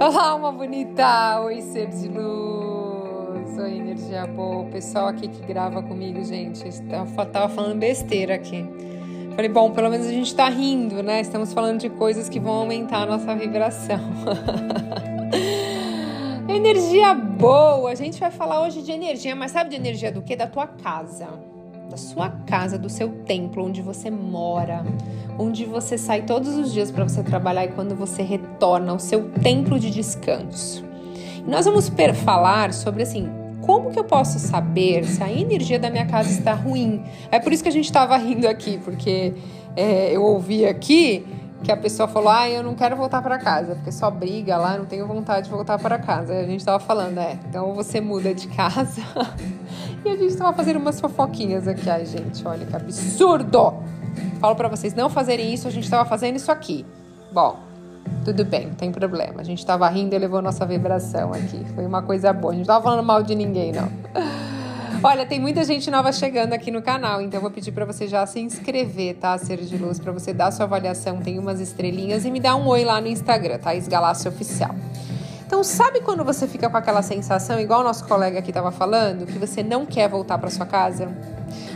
Olá, uma bonita! Oi, ser de luz! Oi, energia boa! O pessoal aqui que grava comigo, gente, tava falando besteira aqui. Falei, bom, pelo menos a gente tá rindo, né? Estamos falando de coisas que vão aumentar a nossa vibração. energia boa! A gente vai falar hoje de energia, mas sabe de energia do que? Da tua casa da sua casa, do seu templo, onde você mora, onde você sai todos os dias para você trabalhar e quando você retorna ao seu templo de descanso. E nós vamos falar sobre assim, como que eu posso saber se a energia da minha casa está ruim? É por isso que a gente estava rindo aqui, porque é, eu ouvi aqui que a pessoa falou: Ah, eu não quero voltar para casa, porque só briga lá, não tenho vontade de voltar para casa. a gente tava falando, é, então você muda de casa. e a gente tava fazendo umas fofoquinhas aqui. Ai, gente, olha que absurdo! Falo para vocês não fazerem isso, a gente tava fazendo isso aqui. Bom, tudo bem, não tem problema. A gente tava rindo e levou nossa vibração aqui. Foi uma coisa boa. A gente não tava falando mal de ninguém, não. Olha, tem muita gente nova chegando aqui no canal, então vou pedir para você já se inscrever, tá? Ser de luz, para você dar sua avaliação, tem umas estrelinhas e me dar um oi lá no Instagram, tá? Esgalácio Oficial. Então, sabe quando você fica com aquela sensação, igual o nosso colega aqui estava falando, que você não quer voltar para sua casa?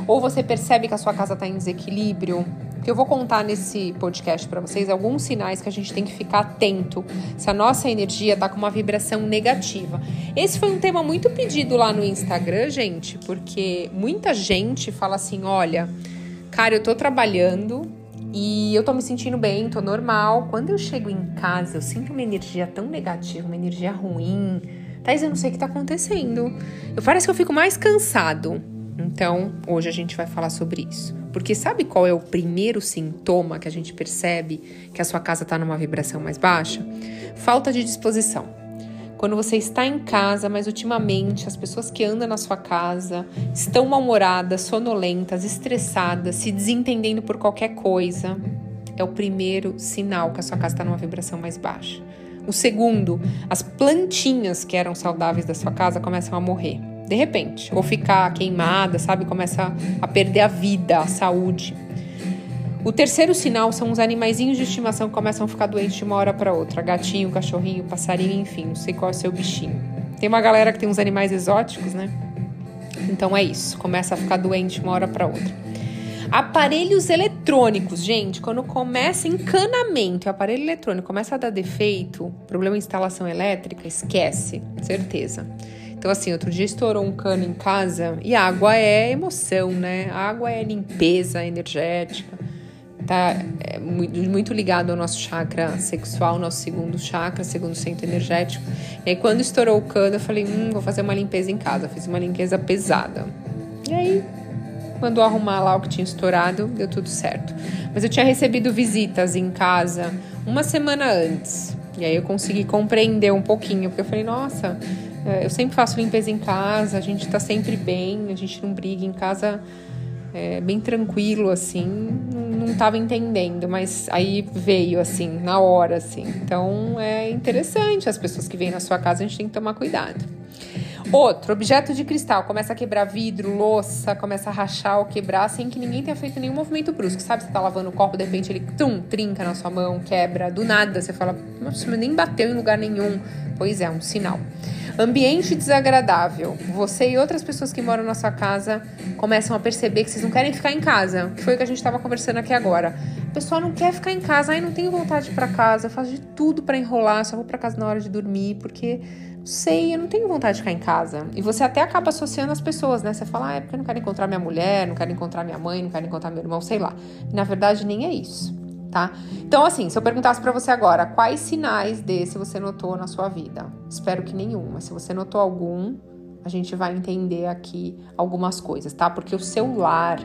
Ou você percebe que a sua casa está em desequilíbrio? Que eu vou contar nesse podcast para vocês alguns sinais que a gente tem que ficar atento se a nossa energia tá com uma vibração negativa. Esse foi um tema muito pedido lá no Instagram, gente, porque muita gente fala assim: olha, cara, eu tô trabalhando e eu tô me sentindo bem, tô normal. Quando eu chego em casa, eu sinto uma energia tão negativa, uma energia ruim. Thais, eu não sei o que tá acontecendo. Eu parece que eu fico mais cansado. Então, hoje a gente vai falar sobre isso. Porque sabe qual é o primeiro sintoma que a gente percebe que a sua casa está numa vibração mais baixa? Falta de disposição. Quando você está em casa, mas ultimamente as pessoas que andam na sua casa estão mal-humoradas, sonolentas, estressadas, se desentendendo por qualquer coisa, é o primeiro sinal que a sua casa está numa vibração mais baixa. O segundo, as plantinhas que eram saudáveis da sua casa começam a morrer de repente, ou ficar queimada, sabe? Começa a perder a vida, a saúde. O terceiro sinal são os animaizinhos de estimação que começam a ficar doentes de uma hora para outra. Gatinho, cachorrinho, passarinho, enfim, não sei qual é o seu bichinho. Tem uma galera que tem uns animais exóticos, né? Então é isso, começa a ficar doente uma hora para outra. Aparelhos eletrônicos, gente, quando começa encanamento, o aparelho eletrônico começa a dar defeito, problema de instalação elétrica, esquece, certeza. Então, assim, outro dia estourou um cano em casa e água é emoção, né? Água é limpeza energética, tá é muito, ligado ao nosso chakra sexual, nosso segundo chakra, segundo centro energético. E aí, quando estourou o cano, eu falei, hum, vou fazer uma limpeza em casa. Fiz uma limpeza pesada. E aí, mandou arrumar lá o que tinha estourado, deu tudo certo. Mas eu tinha recebido visitas em casa uma semana antes. E aí eu consegui compreender um pouquinho, porque eu falei, nossa, eu sempre faço limpeza em casa, a gente tá sempre bem, a gente não briga em casa, é, bem tranquilo, assim, não, não tava entendendo, mas aí veio, assim, na hora, assim. Então é interessante, as pessoas que vêm na sua casa, a gente tem que tomar cuidado. Outro, objeto de cristal, começa a quebrar vidro, louça, começa a rachar ou quebrar sem que ninguém tenha feito nenhum movimento brusco. Sabe, você tá lavando o copo, de repente ele tum, trinca na sua mão, quebra, do nada, você fala, nossa, nem bateu em lugar nenhum. Pois é, um sinal. Ambiente desagradável. Você e outras pessoas que moram na sua casa começam a perceber que vocês não querem ficar em casa, que foi o que a gente estava conversando aqui agora. A pessoa não quer ficar em casa, ai, não tenho vontade para casa, eu faço de tudo para enrolar, só vou para casa na hora de dormir, porque sei, eu não tenho vontade de ficar em casa. E você até acaba associando as pessoas, né? Você fala, ah, é porque eu não quero encontrar minha mulher, não quero encontrar minha mãe, não quero encontrar meu irmão, sei lá. E na verdade nem é isso tá? Então, assim, se eu perguntasse para você agora, quais sinais desse você notou na sua vida? Espero que nenhum, mas se você notou algum, a gente vai entender aqui algumas coisas, tá? Porque o seu lar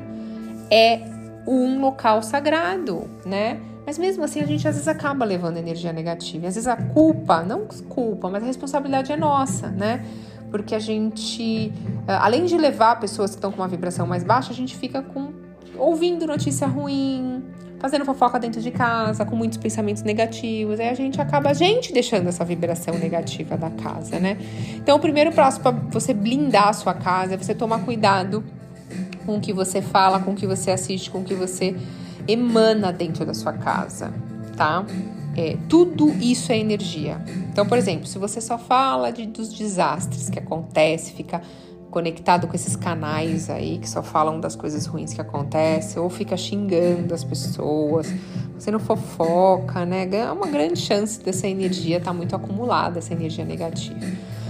é um local sagrado, né? Mas mesmo assim, a gente às vezes acaba levando energia negativa. E às vezes a culpa, não culpa, mas a responsabilidade é nossa, né? Porque a gente, além de levar pessoas que estão com uma vibração mais baixa, a gente fica com ouvindo notícia ruim, fazendo fofoca dentro de casa, com muitos pensamentos negativos. Aí a gente acaba, a gente, deixando essa vibração negativa da casa, né? Então, o primeiro passo para você blindar a sua casa é você tomar cuidado com o que você fala, com o que você assiste, com o que você emana dentro da sua casa, tá? é, tudo isso é energia. Então, por exemplo, se você só fala de, dos desastres que acontecem, fica conectado com esses canais aí que só falam das coisas ruins que acontecem, ou fica xingando as pessoas, você não fofoca, né? É uma grande chance dessa energia estar tá muito acumulada, essa energia negativa.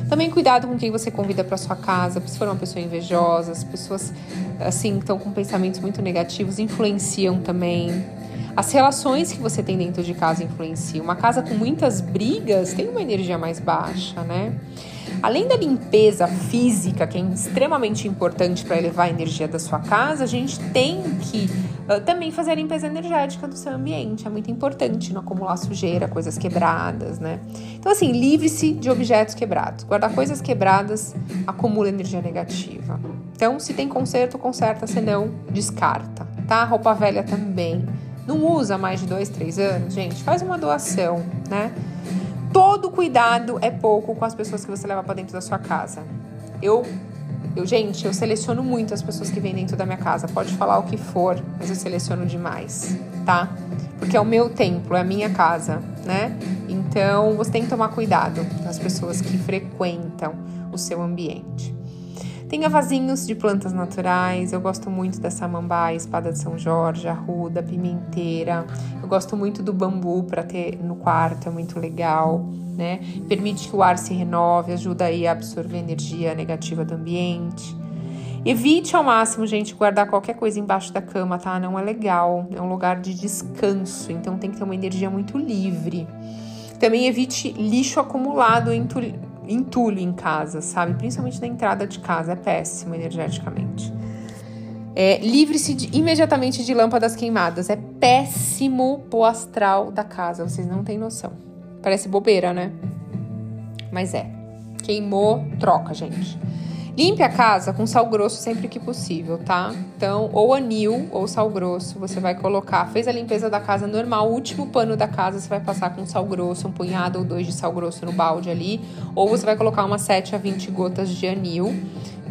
Também cuidado com quem você convida para sua casa, se for uma pessoa invejosa, as pessoas assim estão com pensamentos muito negativos influenciam também. As relações que você tem dentro de casa influenciam. Uma casa com muitas brigas tem uma energia mais baixa, né? Além da limpeza física, que é extremamente importante para elevar a energia da sua casa, a gente tem que uh, também fazer a limpeza energética do seu ambiente. É muito importante não acumular sujeira, coisas quebradas, né? Então, assim, livre-se de objetos quebrados. Guardar coisas quebradas acumula energia negativa. Então, se tem conserto, conserta, senão descarta, tá? Roupa velha também. Não usa mais de dois, três anos, gente, faz uma doação, né? Todo cuidado é pouco com as pessoas que você leva para dentro da sua casa. Eu, eu, gente, eu seleciono muito as pessoas que vêm dentro da minha casa. Pode falar o que for, mas eu seleciono demais, tá? Porque é o meu templo, é a minha casa, né? Então você tem que tomar cuidado com as pessoas que frequentam o seu ambiente. Tenha vasinhos de plantas naturais. Eu gosto muito da samambaia, espada de São Jorge, arruda, pimenteira. Eu gosto muito do bambu para ter no quarto, é muito legal, né? Permite que o ar se renove, ajuda aí a absorver energia negativa do ambiente. Evite ao máximo, gente, guardar qualquer coisa embaixo da cama, tá? Não é legal. É um lugar de descanso, então tem que ter uma energia muito livre. Também evite lixo acumulado entulho em casa, sabe? Principalmente na entrada de casa, é péssimo energeticamente. É, Livre-se imediatamente de lâmpadas queimadas. É péssimo pro astral da casa, vocês não têm noção. Parece bobeira, né? Mas é. Queimou, troca, gente. Limpe a casa com sal grosso sempre que possível, tá? Então, ou anil ou sal grosso, você vai colocar. Fez a limpeza da casa normal, o último pano da casa você vai passar com sal grosso, um punhado ou dois de sal grosso no balde ali, ou você vai colocar umas 7 a 20 gotas de anil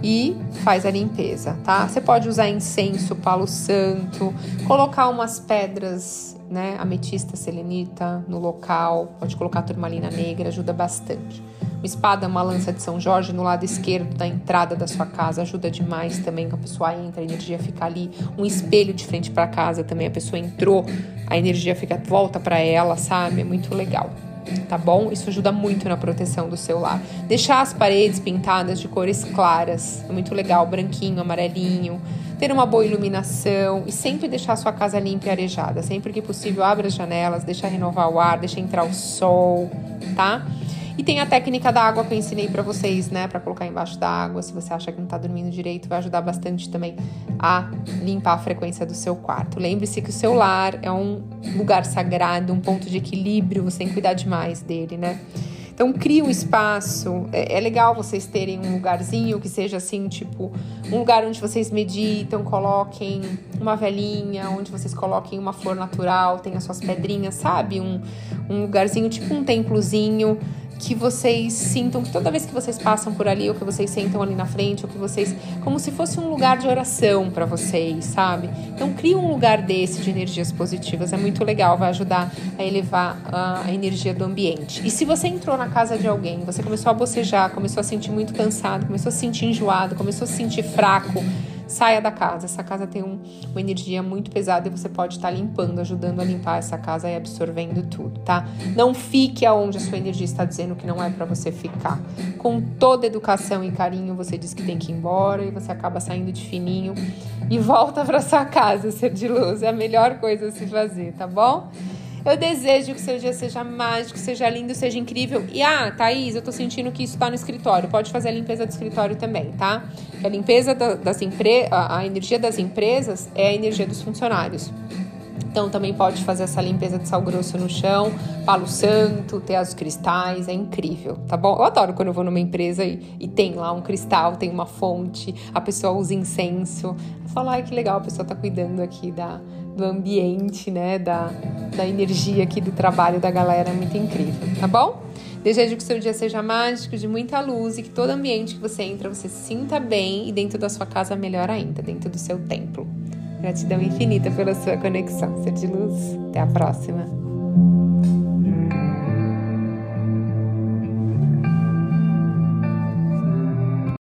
e faz a limpeza, tá? Você pode usar incenso, palo santo, colocar umas pedras, né, ametista, selenita no local, pode colocar turmalina negra, ajuda bastante. Uma espada, uma lança de São Jorge no lado esquerdo da entrada da sua casa ajuda demais também, que a pessoa entra, a energia fica ali. Um espelho de frente para casa também, a pessoa entrou, a energia fica volta para ela, sabe? É muito legal. Tá bom? Isso ajuda muito na proteção do seu lar. Deixar as paredes pintadas de cores claras, é muito legal, branquinho, amarelinho ter uma boa iluminação e sempre deixar a sua casa limpa e arejada. Sempre que possível, abra as janelas, deixa renovar o ar, deixa entrar o sol, tá? E tem a técnica da água que eu ensinei para vocês, né? Para colocar embaixo da água. Se você acha que não tá dormindo direito, vai ajudar bastante também a limpar a frequência do seu quarto. Lembre-se que o seu lar é um lugar sagrado, um ponto de equilíbrio, você tem que cuidar demais dele, né? Então, cria um espaço. É, é, legal vocês terem um lugarzinho que seja assim, tipo, um lugar onde vocês meditam, coloquem uma velhinha, onde vocês coloquem uma flor natural, as suas pedrinhas, sabe? Um, um lugarzinho, tipo um templozinho que vocês sintam que toda vez que vocês passam por ali, ou que vocês sentam ali na frente, ou que vocês. como se fosse um lugar de oração para vocês, sabe? Então, crie um lugar desse de energias positivas, é muito legal, vai ajudar a elevar a, energia do ambiente. E se você entrou na casa de alguém, você começou a bocejar, começou a sentir muito cansado, começou a se sentir enjoado, começou a se sentir fraco, saia da casa. Essa casa tem um, uma energia muito pesada e você pode estar limpando, ajudando a limpar essa casa e absorvendo tudo, tá? Não fique aonde a sua energia está dizendo que não é para você ficar. Com toda educação e carinho, você diz que tem que ir embora e você acaba saindo de fininho e volta para sua casa, ser de luz. É a melhor coisa a se fazer, tá bom? Eu desejo que seu dia seja mágico, seja lindo, seja incrível. E ah, Thaís, eu tô sentindo que isso tá no escritório. Pode fazer a limpeza do escritório também, tá? A limpeza das empresas, a energia das empresas é a energia dos funcionários. Então também pode fazer essa limpeza de sal grosso no chão, palo santo, ter os cristais, é incrível, tá bom? Eu adoro quando eu vou numa empresa e, e tem lá um cristal, tem uma fonte, a pessoa usa incenso. Falo, ai que legal, a pessoa tá cuidando aqui da, do ambiente, né? Da, da energia aqui do trabalho da galera, é muito incrível, tá bom? Desejo que seu dia seja mágico, de muita luz e que todo ambiente que você entra você se sinta bem e dentro da sua casa melhor ainda, dentro do seu templo. Gratidão infinita pela sua conexão, ser de luz. Até a próxima.